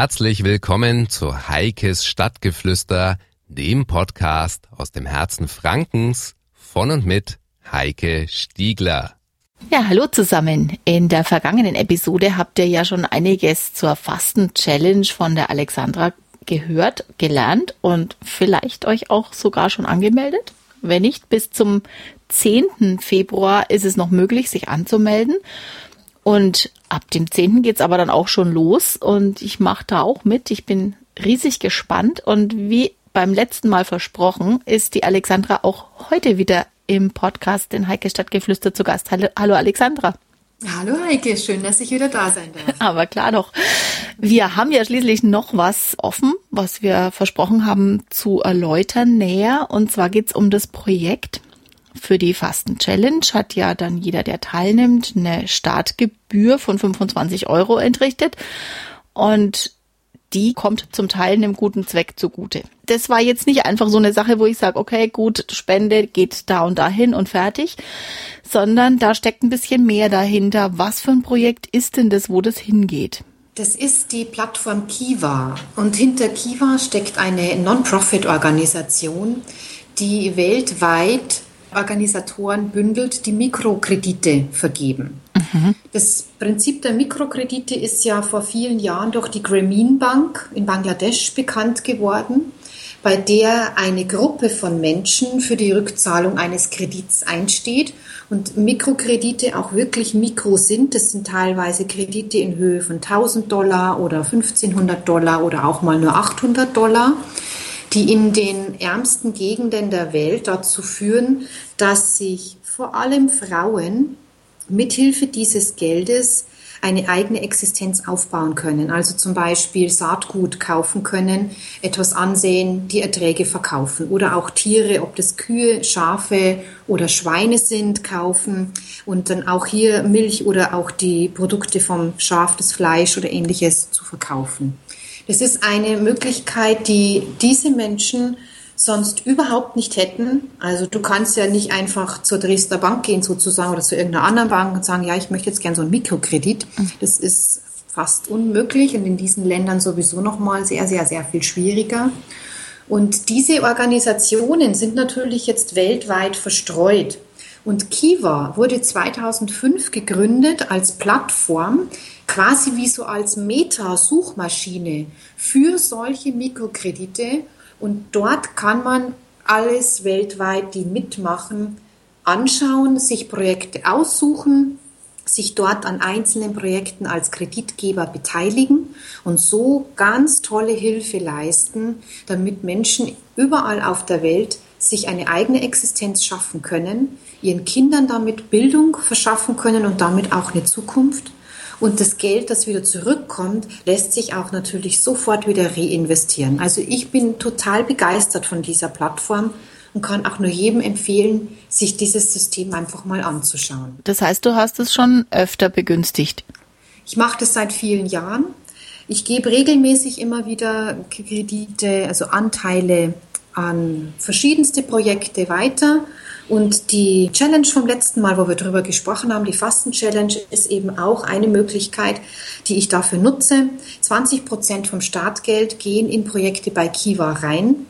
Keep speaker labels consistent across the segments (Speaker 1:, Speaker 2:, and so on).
Speaker 1: Herzlich willkommen zu Heikes Stadtgeflüster, dem Podcast aus dem Herzen Frankens von und mit Heike Stiegler.
Speaker 2: Ja, hallo zusammen. In der vergangenen Episode habt ihr ja schon einiges zur Fasten-Challenge von der Alexandra gehört, gelernt und vielleicht euch auch sogar schon angemeldet. Wenn nicht, bis zum 10. Februar ist es noch möglich, sich anzumelden. Und ab dem 10. geht's aber dann auch schon los und ich mache da auch mit. Ich bin riesig gespannt und wie beim letzten Mal versprochen, ist die Alexandra auch heute wieder im Podcast in Heike Stadtgeflüster zu Gast. Hallo, hallo Alexandra.
Speaker 3: Hallo Heike, schön, dass ich wieder da sein darf.
Speaker 2: Aber klar doch. Wir haben ja schließlich noch was offen, was wir versprochen haben zu erläutern näher. Und zwar geht's um das Projekt für die Fasten Challenge hat ja dann jeder, der teilnimmt, eine Startgebühr von 25 Euro entrichtet. Und die kommt zum Teil einem guten Zweck zugute. Das war jetzt nicht einfach so eine Sache, wo ich sage, okay, gut, Spende geht da und dahin und fertig, sondern da steckt ein bisschen mehr dahinter. Was für ein Projekt ist denn das, wo das hingeht?
Speaker 3: Das ist die Plattform Kiva und hinter Kiva steckt eine Non-Profit-Organisation, die weltweit Organisatoren bündelt, die Mikrokredite vergeben. Mhm. Das Prinzip der Mikrokredite ist ja vor vielen Jahren durch die Grameen Bank in Bangladesch bekannt geworden, bei der eine Gruppe von Menschen für die Rückzahlung eines Kredits einsteht und Mikrokredite auch wirklich Mikro sind. Das sind teilweise Kredite in Höhe von 1000 Dollar oder 1500 Dollar oder auch mal nur 800 Dollar die in den ärmsten Gegenden der Welt dazu führen, dass sich vor allem Frauen mithilfe dieses Geldes eine eigene Existenz aufbauen können. Also zum Beispiel Saatgut kaufen können, etwas ansehen, die Erträge verkaufen oder auch Tiere, ob das Kühe, Schafe oder Schweine sind, kaufen und dann auch hier Milch oder auch die Produkte vom Schaf, das Fleisch oder ähnliches zu verkaufen. Es ist eine Möglichkeit, die diese Menschen sonst überhaupt nicht hätten. Also du kannst ja nicht einfach zur Dresdner Bank gehen sozusagen oder zu irgendeiner anderen Bank und sagen, ja, ich möchte jetzt gerne so einen Mikrokredit. Das ist fast unmöglich und in diesen Ländern sowieso noch mal sehr, sehr, sehr viel schwieriger. Und diese Organisationen sind natürlich jetzt weltweit verstreut. Und Kiva wurde 2005 gegründet als Plattform, quasi wie so als Meta-Suchmaschine für solche Mikrokredite. Und dort kann man alles weltweit, die mitmachen, anschauen, sich Projekte aussuchen, sich dort an einzelnen Projekten als Kreditgeber beteiligen und so ganz tolle Hilfe leisten, damit Menschen überall auf der Welt sich eine eigene Existenz schaffen können, ihren Kindern damit Bildung verschaffen können und damit auch eine Zukunft und das Geld, das wieder zurückkommt, lässt sich auch natürlich sofort wieder reinvestieren. Also ich bin total begeistert von dieser Plattform und kann auch nur jedem empfehlen, sich dieses System einfach mal anzuschauen.
Speaker 2: Das heißt, du hast es schon öfter begünstigt?
Speaker 3: Ich mache das seit vielen Jahren. Ich gebe regelmäßig immer wieder Kredite, also Anteile an verschiedenste Projekte weiter und die Challenge vom letzten Mal, wo wir darüber gesprochen haben, die Fasten-Challenge, ist eben auch eine Möglichkeit, die ich dafür nutze. 20 Prozent vom Startgeld gehen in Projekte bei Kiva rein.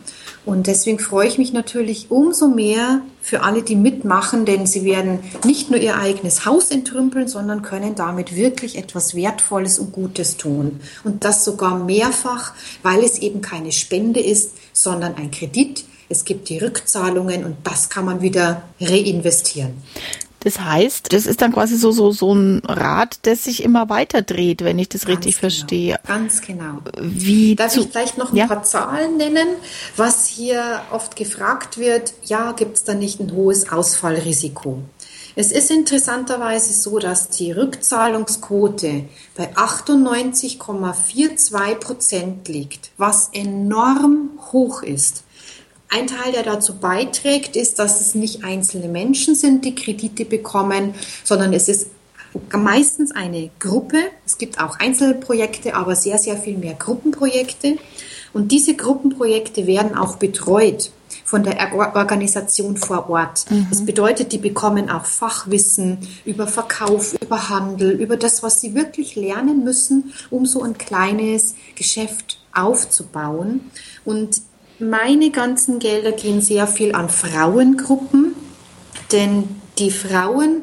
Speaker 3: Und deswegen freue ich mich natürlich umso mehr für alle, die mitmachen, denn sie werden nicht nur ihr eigenes Haus entrümpeln, sondern können damit wirklich etwas Wertvolles und Gutes tun. Und das sogar mehrfach, weil es eben keine Spende ist, sondern ein Kredit, es gibt die Rückzahlungen und das kann man wieder reinvestieren.
Speaker 2: Das heißt, das ist dann quasi so, so, so ein Rad, das sich immer weiter dreht, wenn ich das Ganz richtig genau. verstehe.
Speaker 3: Ganz genau.
Speaker 2: Wie
Speaker 3: Darf ich vielleicht noch ein ja? paar Zahlen nennen? Was hier oft gefragt wird, ja, gibt es da nicht ein hohes Ausfallrisiko? Es ist interessanterweise so, dass die Rückzahlungsquote bei 98,42 Prozent liegt, was enorm hoch ist. Ein Teil, der dazu beiträgt, ist, dass es nicht einzelne Menschen sind, die Kredite bekommen, sondern es ist meistens eine Gruppe. Es gibt auch Einzelprojekte, aber sehr, sehr viel mehr Gruppenprojekte. Und diese Gruppenprojekte werden auch betreut von der Organisation vor Ort. Mhm. Das bedeutet, die bekommen auch Fachwissen über Verkauf, über Handel, über das, was sie wirklich lernen müssen, um so ein kleines Geschäft aufzubauen. Und meine ganzen Gelder gehen sehr viel an Frauengruppen, denn die Frauen,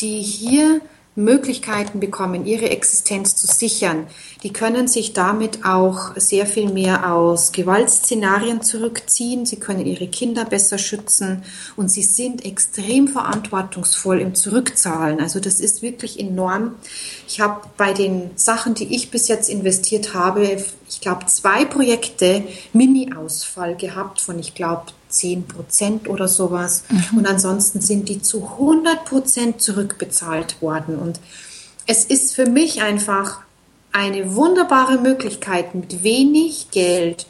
Speaker 3: die hier Möglichkeiten bekommen, ihre Existenz zu sichern. Die können sich damit auch sehr viel mehr aus Gewaltszenarien zurückziehen. Sie können ihre Kinder besser schützen und sie sind extrem verantwortungsvoll im Zurückzahlen. Also das ist wirklich enorm. Ich habe bei den Sachen, die ich bis jetzt investiert habe, ich glaube, zwei Projekte Mini-Ausfall gehabt von, ich glaube, 10 Prozent oder sowas. Mhm. Und ansonsten sind die zu 100 Prozent zurückbezahlt worden. Und es ist für mich einfach eine wunderbare Möglichkeit, mit wenig Geld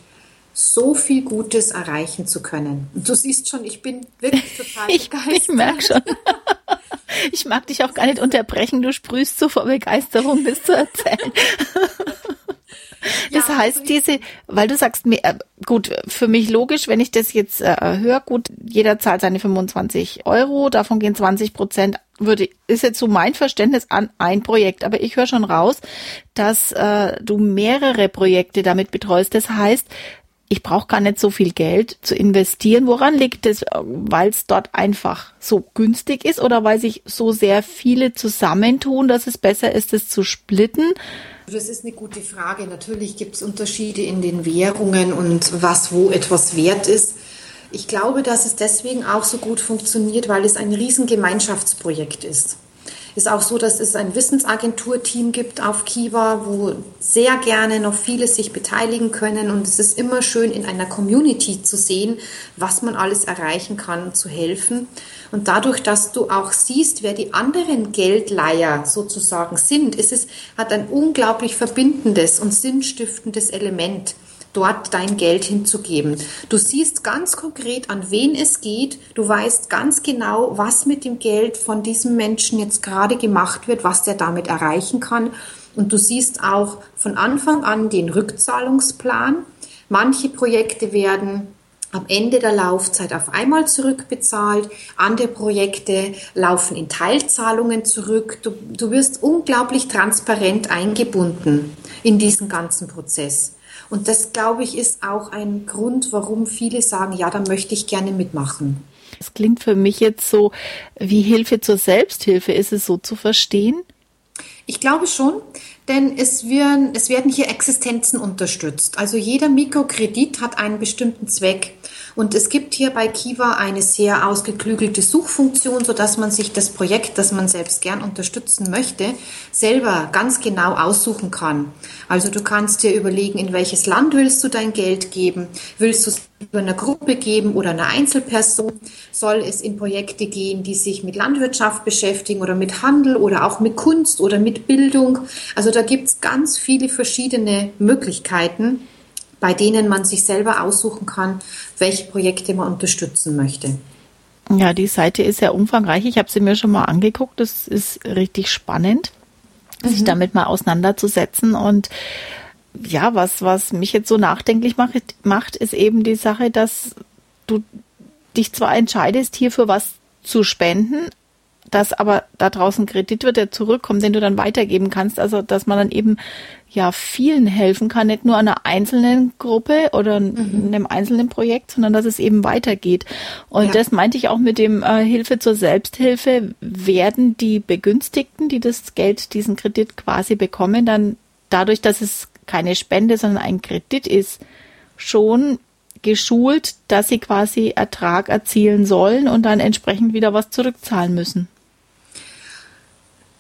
Speaker 3: so viel Gutes erreichen zu können. Und du siehst schon, ich bin wirklich total
Speaker 2: ich, begeistert. Ich merke schon. Ich mag dich auch gar nicht unterbrechen. Du sprühst so vor Begeisterung, das zu erzählen. Das ja, heißt, also diese, weil du sagst, äh, gut, für mich logisch, wenn ich das jetzt äh, höre, gut, jeder zahlt seine 25 Euro, davon gehen 20 Prozent, würde, ist jetzt so mein Verständnis an ein Projekt. Aber ich höre schon raus, dass äh, du mehrere Projekte damit betreust. Das heißt, ich brauche gar nicht so viel Geld zu investieren. Woran liegt es? Weil es dort einfach so günstig ist oder weil sich so sehr viele zusammentun, dass es besser ist, es zu splitten?
Speaker 3: Das ist eine gute Frage. Natürlich gibt es Unterschiede in den Währungen und was wo etwas wert ist. Ich glaube, dass es deswegen auch so gut funktioniert, weil es ein Riesengemeinschaftsprojekt ist ist auch so, dass es ein Wissensagenturteam gibt auf Kiva, wo sehr gerne noch viele sich beteiligen können. Und es ist immer schön, in einer Community zu sehen, was man alles erreichen kann, zu helfen. Und dadurch, dass du auch siehst, wer die anderen Geldleier sozusagen sind, ist es, hat ein unglaublich verbindendes und sinnstiftendes Element dort dein Geld hinzugeben. Du siehst ganz konkret, an wen es geht. Du weißt ganz genau, was mit dem Geld von diesem Menschen jetzt gerade gemacht wird, was der damit erreichen kann. Und du siehst auch von Anfang an den Rückzahlungsplan. Manche Projekte werden am Ende der Laufzeit auf einmal zurückbezahlt. Andere Projekte laufen in Teilzahlungen zurück. Du, du wirst unglaublich transparent eingebunden in diesen ganzen Prozess. Und das, glaube ich, ist auch ein Grund, warum viele sagen, ja, da möchte ich gerne mitmachen.
Speaker 2: Es klingt für mich jetzt so wie Hilfe zur Selbsthilfe. Ist es so zu verstehen?
Speaker 3: Ich glaube schon, denn es werden, es werden hier Existenzen unterstützt. Also jeder Mikrokredit hat einen bestimmten Zweck. Und es gibt hier bei Kiva eine sehr ausgeklügelte Suchfunktion, sodass man sich das Projekt, das man selbst gern unterstützen möchte, selber ganz genau aussuchen kann. Also du kannst dir überlegen, in welches Land willst du dein Geld geben? Willst du es über eine Gruppe geben oder eine Einzelperson? Soll es in Projekte gehen, die sich mit Landwirtschaft beschäftigen oder mit Handel oder auch mit Kunst oder mit Bildung? Also da gibt es ganz viele verschiedene Möglichkeiten bei denen man sich selber aussuchen kann, welche Projekte man unterstützen möchte.
Speaker 2: Ja, die Seite ist sehr umfangreich. Ich habe sie mir schon mal angeguckt. Das ist richtig spannend, mhm. sich damit mal auseinanderzusetzen. Und ja, was, was mich jetzt so nachdenklich macht, macht, ist eben die Sache, dass du dich zwar entscheidest, hier für was zu spenden, dass aber da draußen Kredit wird, der zurückkommt, den du dann weitergeben kannst. Also, dass man dann eben ja vielen helfen kann, nicht nur einer einzelnen Gruppe oder mhm. einem einzelnen Projekt, sondern dass es eben weitergeht. Und ja. das meinte ich auch mit dem äh, Hilfe zur Selbsthilfe. Werden die Begünstigten, die das Geld, diesen Kredit quasi bekommen, dann dadurch, dass es keine Spende, sondern ein Kredit ist, schon geschult, dass sie quasi Ertrag erzielen sollen und dann entsprechend wieder was zurückzahlen müssen?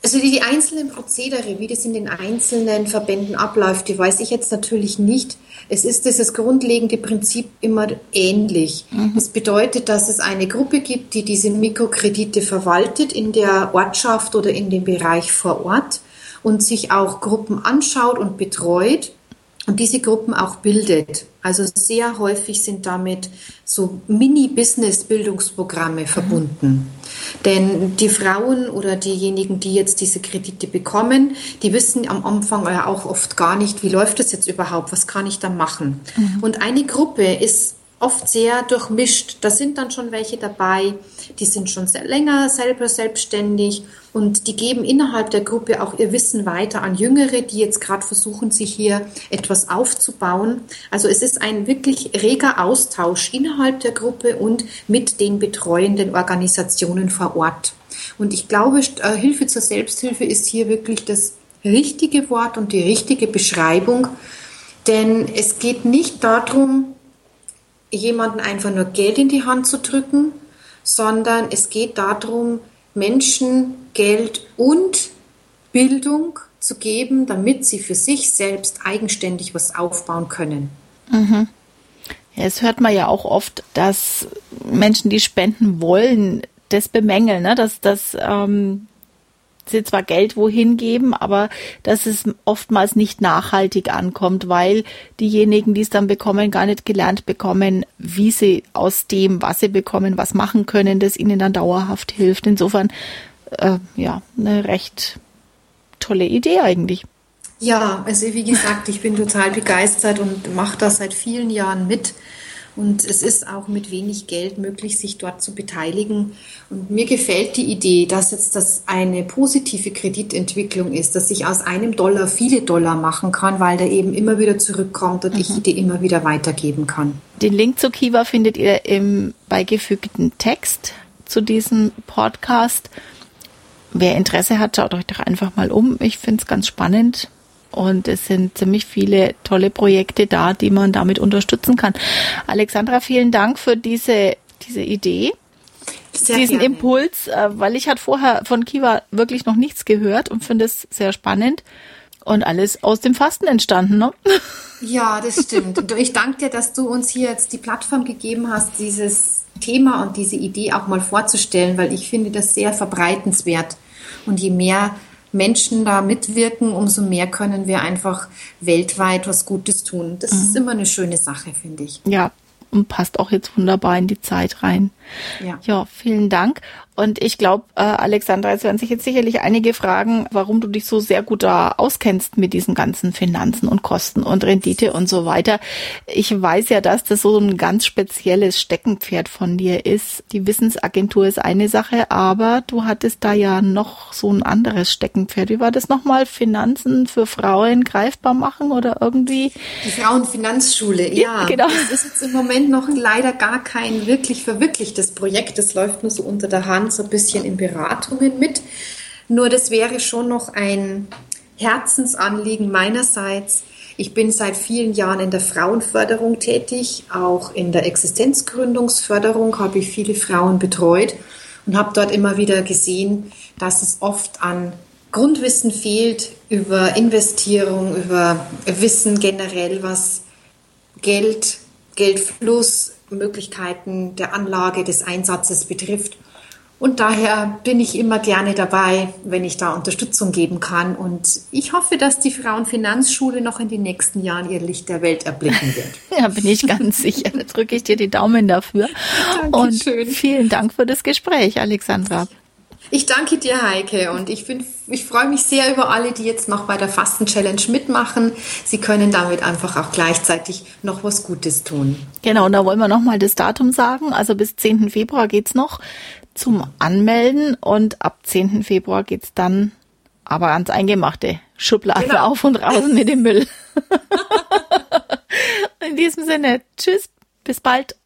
Speaker 3: Also die einzelnen Prozedere, wie das in den einzelnen Verbänden abläuft, die weiß ich jetzt natürlich nicht. Es ist dieses grundlegende Prinzip immer ähnlich. Mhm. Das bedeutet, dass es eine Gruppe gibt, die diese Mikrokredite verwaltet in der Ortschaft oder in dem Bereich vor Ort und sich auch Gruppen anschaut und betreut und diese Gruppen auch bildet. Also sehr häufig sind damit so Mini-Business-Bildungsprogramme verbunden. Denn die Frauen oder diejenigen, die jetzt diese Kredite bekommen, die wissen am Anfang ja auch oft gar nicht, wie läuft das jetzt überhaupt, was kann ich da machen. Mhm. Und eine Gruppe ist oft sehr durchmischt. Da sind dann schon welche dabei, die sind schon sehr länger selber selbstständig und die geben innerhalb der Gruppe auch ihr Wissen weiter an Jüngere, die jetzt gerade versuchen, sich hier etwas aufzubauen. Also es ist ein wirklich reger Austausch innerhalb der Gruppe und mit den betreuenden Organisationen vor Ort. Und ich glaube, äh, Hilfe zur Selbsthilfe ist hier wirklich das richtige Wort und die richtige Beschreibung, denn es geht nicht darum, jemanden einfach nur Geld in die Hand zu drücken, sondern es geht darum, Menschen Geld und Bildung zu geben, damit sie für sich selbst eigenständig was aufbauen können.
Speaker 2: Mhm. Ja, es hört man ja auch oft, dass Menschen, die spenden wollen, das bemängeln, ne? dass, dass ähm, sie zwar Geld wohin geben, aber dass es oftmals nicht nachhaltig ankommt, weil diejenigen, die es dann bekommen, gar nicht gelernt bekommen, wie sie aus dem, was sie bekommen, was machen können, das ihnen dann dauerhaft hilft. Insofern, äh, ja, eine recht tolle Idee eigentlich.
Speaker 3: Ja, also wie gesagt, ich bin total begeistert und mache das seit vielen Jahren mit. Und es ist auch mit wenig Geld möglich, sich dort zu beteiligen. Und mir gefällt die Idee, dass jetzt das eine positive Kreditentwicklung ist, dass ich aus einem Dollar viele Dollar machen kann, weil der eben immer wieder zurückkommt und mhm. ich die immer wieder weitergeben kann.
Speaker 2: Den Link zu Kiva findet ihr im beigefügten Text zu diesem Podcast. Wer Interesse hat, schaut euch doch einfach mal um. Ich finde es ganz spannend. Und es sind ziemlich viele tolle Projekte da, die man damit unterstützen kann. Alexandra, vielen Dank für diese, diese Idee. Sehr diesen gerne. Impuls, äh, weil ich hatte vorher von Kiva wirklich noch nichts gehört und finde es sehr spannend und alles aus dem Fasten entstanden, ne?
Speaker 3: Ja, das stimmt. Und ich danke dir, dass du uns hier jetzt die Plattform gegeben hast, dieses Thema und diese Idee auch mal vorzustellen, weil ich finde das sehr verbreitenswert. Und je mehr Menschen da mitwirken, umso mehr können wir einfach weltweit was Gutes tun. Das mhm. ist immer eine schöne Sache, finde ich.
Speaker 2: Ja, und passt auch jetzt wunderbar in die Zeit rein. Ja, ja vielen Dank. Und ich glaube, äh, Alexandra, es werden sich jetzt sicherlich einige fragen, warum du dich so sehr gut da auskennst mit diesen ganzen Finanzen und Kosten und Rendite und so weiter. Ich weiß ja, dass das so ein ganz spezielles Steckenpferd von dir ist. Die Wissensagentur ist eine Sache, aber du hattest da ja noch so ein anderes Steckenpferd. Wie war das nochmal? Finanzen für Frauen greifbar machen oder irgendwie?
Speaker 3: Die Frauenfinanzschule, ja. Genau. Das ist jetzt im Moment noch leider gar kein wirklich verwirklichtes Projekt. Das läuft nur so unter der Hand so ein bisschen in Beratungen mit. Nur das wäre schon noch ein Herzensanliegen meinerseits. Ich bin seit vielen Jahren in der Frauenförderung tätig, auch in der Existenzgründungsförderung habe ich viele Frauen betreut und habe dort immer wieder gesehen, dass es oft an Grundwissen fehlt über Investierung, über Wissen generell, was Geld, Geldfluss, Möglichkeiten der Anlage, des Einsatzes betrifft. Und daher bin ich immer gerne dabei, wenn ich da Unterstützung geben kann. Und ich hoffe, dass die Frauenfinanzschule noch in den nächsten Jahren ihr Licht der Welt erblicken wird.
Speaker 2: ja, bin ich ganz sicher. Da drücke ich dir die Daumen dafür. Dankeschön. Und vielen Dank für das Gespräch, Alexandra.
Speaker 3: Ich danke dir, Heike, und ich, bin, ich freue mich sehr über alle, die jetzt noch bei der Fasten-Challenge mitmachen. Sie können damit einfach auch gleichzeitig noch was Gutes tun.
Speaker 2: Genau, und da wollen wir nochmal das Datum sagen. Also bis 10. Februar geht's noch zum Anmelden und ab 10. Februar geht's dann aber ans Eingemachte. Schublade genau. auf und raus mit dem Müll. In diesem Sinne, tschüss, bis bald.